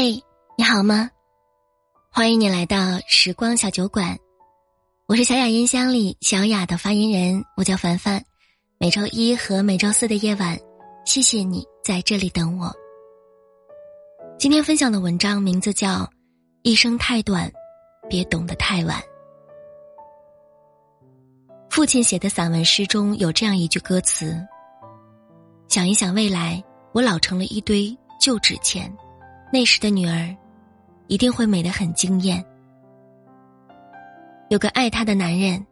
嘿，你好吗？欢迎你来到时光小酒馆，我是小雅音箱里小雅的发言人，我叫凡凡。每周一和每周四的夜晚，谢谢你在这里等我。今天分享的文章名字叫《一生太短，别懂得太晚》。父亲写的散文诗中有这样一句歌词：“想一想未来，我老成了一堆旧纸钱。”那时的女儿，一定会美得很惊艳。有个爱她的男人，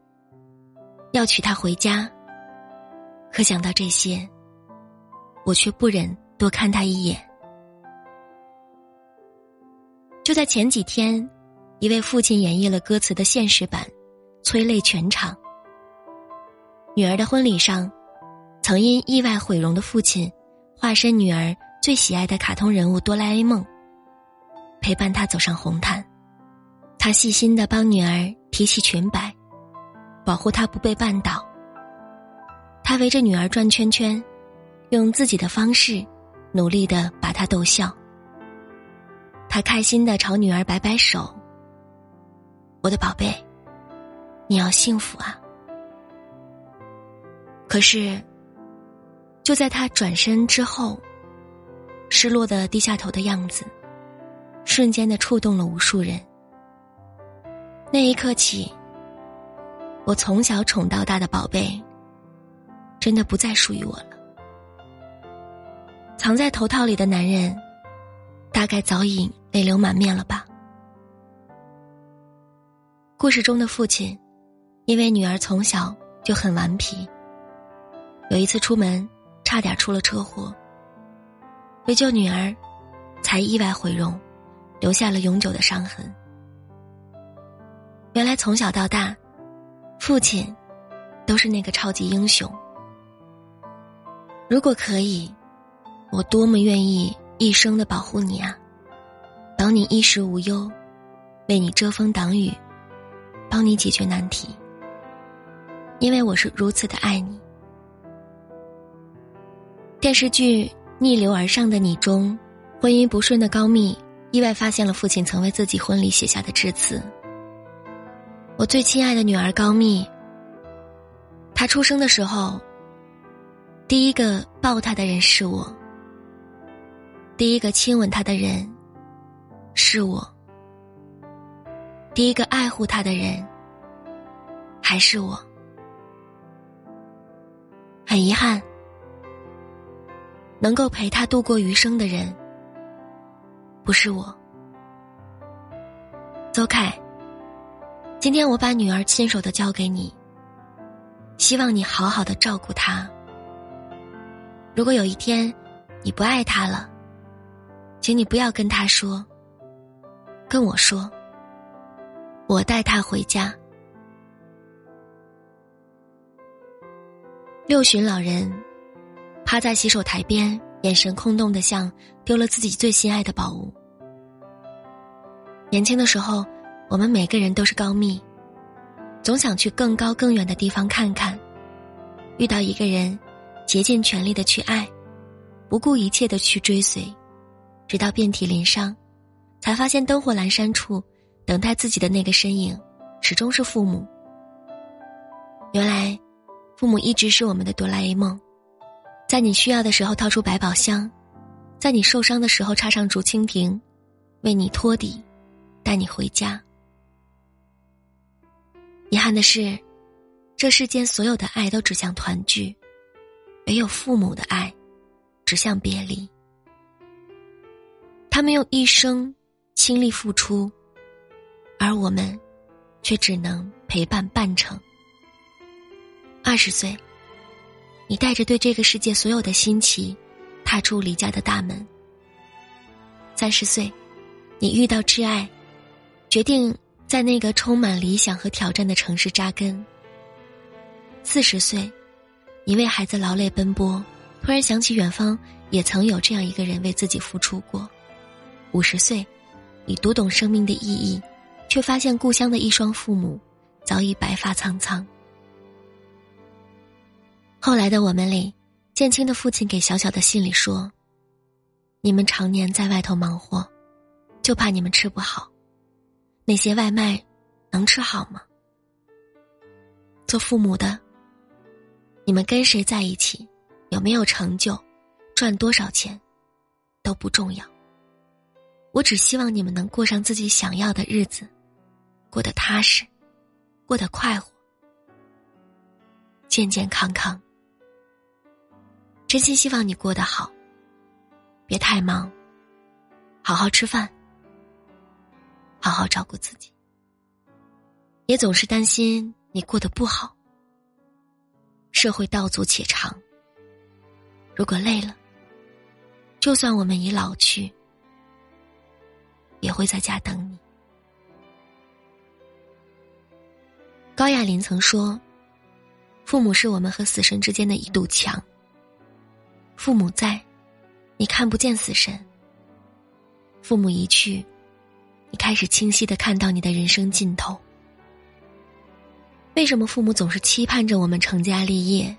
要娶她回家。可想到这些，我却不忍多看他一眼。就在前几天，一位父亲演绎了歌词的现实版，催泪全场。女儿的婚礼上，曾因意外毁容的父亲，化身女儿。最喜爱的卡通人物哆啦 A 梦，陪伴他走上红毯。他细心的帮女儿提起裙摆，保护她不被绊倒。他围着女儿转圈圈，用自己的方式，努力的把她逗笑。他开心的朝女儿摆摆手：“我的宝贝，你要幸福啊！”可是，就在他转身之后。失落的低下头的样子，瞬间的触动了无数人。那一刻起，我从小宠到大的宝贝，真的不再属于我了。藏在头套里的男人，大概早已泪流满面了吧。故事中的父亲，因为女儿从小就很顽皮，有一次出门，差点出了车祸。为救女儿，才意外毁容，留下了永久的伤痕。原来从小到大，父亲都是那个超级英雄。如果可以，我多么愿意一生的保护你啊，保你衣食无忧，为你遮风挡雨，帮你解决难题。因为我是如此的爱你。电视剧。逆流而上的你中，婚姻不顺的高密意外发现了父亲曾为自己婚礼写下的致辞。我最亲爱的女儿高密，她出生的时候，第一个抱她的人是我，第一个亲吻她的人是我，第一个爱护她的人还是我。很遗憾。能够陪他度过余生的人，不是我。邹凯，今天我把女儿亲手的交给你，希望你好好的照顾她。如果有一天你不爱她了，请你不要跟她说，跟我说，我带她回家。六旬老人。趴在洗手台边，眼神空洞的像丢了自己最心爱的宝物。年轻的时候，我们每个人都是高密，总想去更高更远的地方看看。遇到一个人，竭尽全力的去爱，不顾一切的去追随，直到遍体鳞伤，才发现灯火阑珊处，等待自己的那个身影，始终是父母。原来，父母一直是我们的哆啦 A 梦。在你需要的时候掏出百宝箱，在你受伤的时候插上竹蜻蜓，为你托底，带你回家。遗憾的是，这世间所有的爱都指向团聚，唯有父母的爱，指向别离。他们用一生倾力付出，而我们，却只能陪伴半程。二十岁。你带着对这个世界所有的新奇，踏出离家的大门。三十岁，你遇到挚爱，决定在那个充满理想和挑战的城市扎根。四十岁，你为孩子劳累奔波，突然想起远方也曾有这样一个人为自己付出过。五十岁，你读懂生命的意义，却发现故乡的一双父母早已白发苍苍。后来的我们里，建清的父亲给小小的信里说：“你们常年在外头忙活，就怕你们吃不好。那些外卖能吃好吗？做父母的，你们跟谁在一起，有没有成就，赚多少钱，都不重要。我只希望你们能过上自己想要的日子，过得踏实，过得快活，健健康康。真心希望你过得好，别太忙，好好吃饭，好好照顾自己。也总是担心你过得不好。社会道阻且长，如果累了，就算我们已老去，也会在家等你。高亚麟曾说：“父母是我们和死神之间的一堵墙。”父母在，你看不见死神；父母一去，你开始清晰的看到你的人生尽头。为什么父母总是期盼着我们成家立业，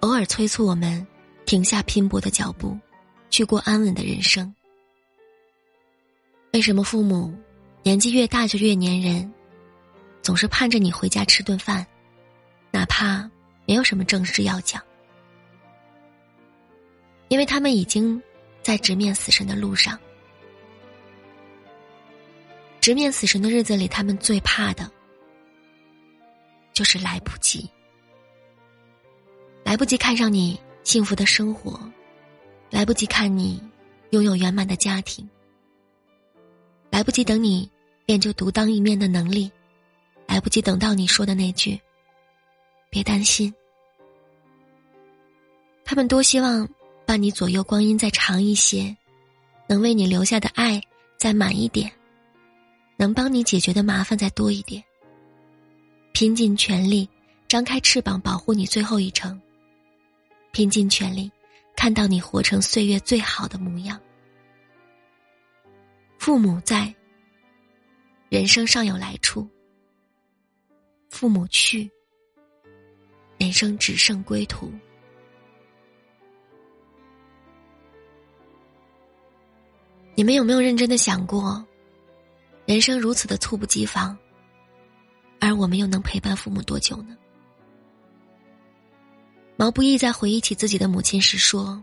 偶尔催促我们停下拼搏的脚步，去过安稳的人生？为什么父母年纪越大就越粘人，总是盼着你回家吃顿饭，哪怕没有什么正事要讲？因为他们已经在直面死神的路上，直面死神的日子里，他们最怕的就是来不及，来不及看上你幸福的生活，来不及看你拥有圆满的家庭，来不及等你练就独当一面的能力，来不及等到你说的那句“别担心”，他们多希望。伴你左右光阴再长一些，能为你留下的爱再满一点，能帮你解决的麻烦再多一点。拼尽全力，张开翅膀保护你最后一程。拼尽全力，看到你活成岁月最好的模样。父母在，人生尚有来处；父母去，人生只剩归途。你们有没有认真的想过，人生如此的猝不及防，而我们又能陪伴父母多久呢？毛不易在回忆起自己的母亲时说：“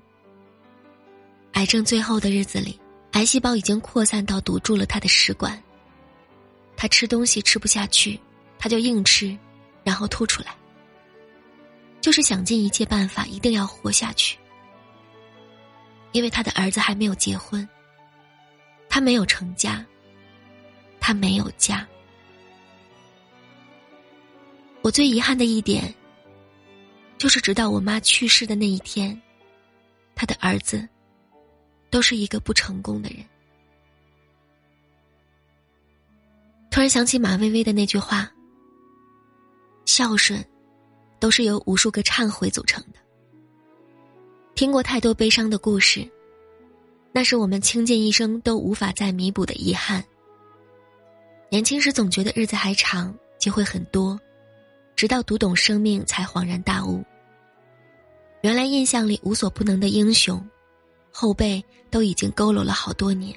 癌症最后的日子里，癌细胞已经扩散到堵住了他的食管。他吃东西吃不下去，他就硬吃，然后吐出来，就是想尽一切办法一定要活下去，因为他的儿子还没有结婚。”他没有成家，他没有家。我最遗憾的一点，就是直到我妈去世的那一天，他的儿子都是一个不成功的人。突然想起马薇薇的那句话：“孝顺，都是由无数个忏悔组成的。”听过太多悲伤的故事。那是我们倾尽一生都无法再弥补的遗憾。年轻时总觉得日子还长，机会很多，直到读懂生命，才恍然大悟。原来印象里无所不能的英雄，后背都已经佝偻了好多年。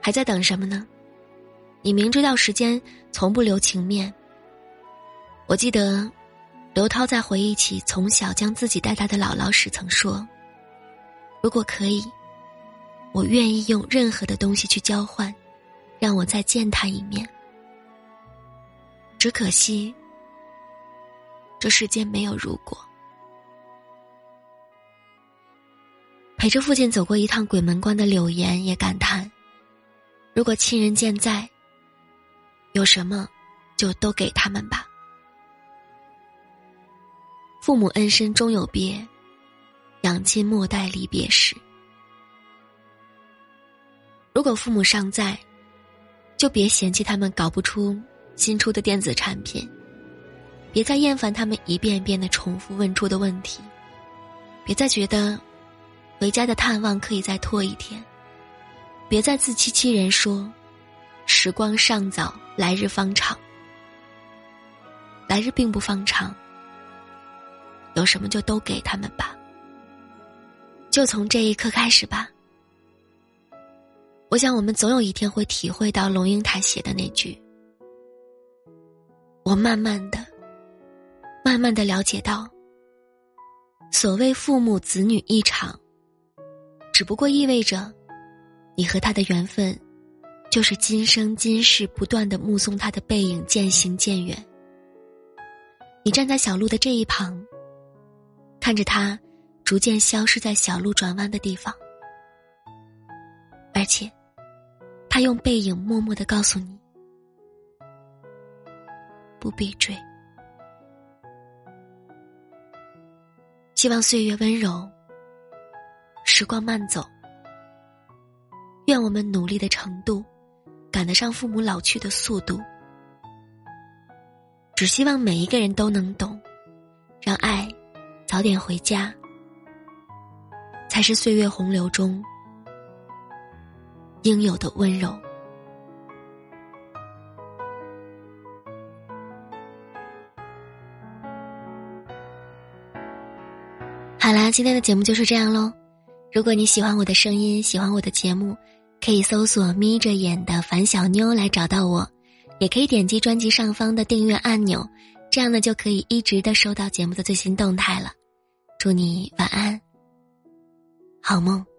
还在等什么呢？你明知道时间从不留情面。我记得，刘涛在回忆起从小将自己带大的姥姥时曾说。如果可以，我愿意用任何的东西去交换，让我再见他一面。只可惜，这世间没有如果。陪着父亲走过一趟鬼门关的柳岩也感叹：如果亲人健在，有什么就都给他们吧。父母恩深终有别。养亲莫待离别时。如果父母尚在，就别嫌弃他们搞不出新出的电子产品，别再厌烦他们一遍遍的重复问出的问题，别再觉得回家的探望可以再拖一天，别再自欺欺人说时光尚早，来日方长。来日并不方长，有什么就都给他们吧。就从这一刻开始吧，我想，我们总有一天会体会到龙应台写的那句：“我慢慢的、慢慢的了解到，所谓父母子女一场，只不过意味着，你和他的缘分，就是今生今世不断的目送他的背影渐行渐远。你站在小路的这一旁，看着他逐渐消失在小路转弯的地方，而且。”他用背影默默的告诉你：不必追。希望岁月温柔，时光慢走。愿我们努力的程度，赶得上父母老去的速度。只希望每一个人都能懂，让爱早点回家，才是岁月洪流中。应有的温柔。好啦，今天的节目就是这样喽。如果你喜欢我的声音，喜欢我的节目，可以搜索“眯着眼的樊小妞”来找到我，也可以点击专辑上方的订阅按钮，这样呢就可以一直的收到节目的最新动态了。祝你晚安，好梦。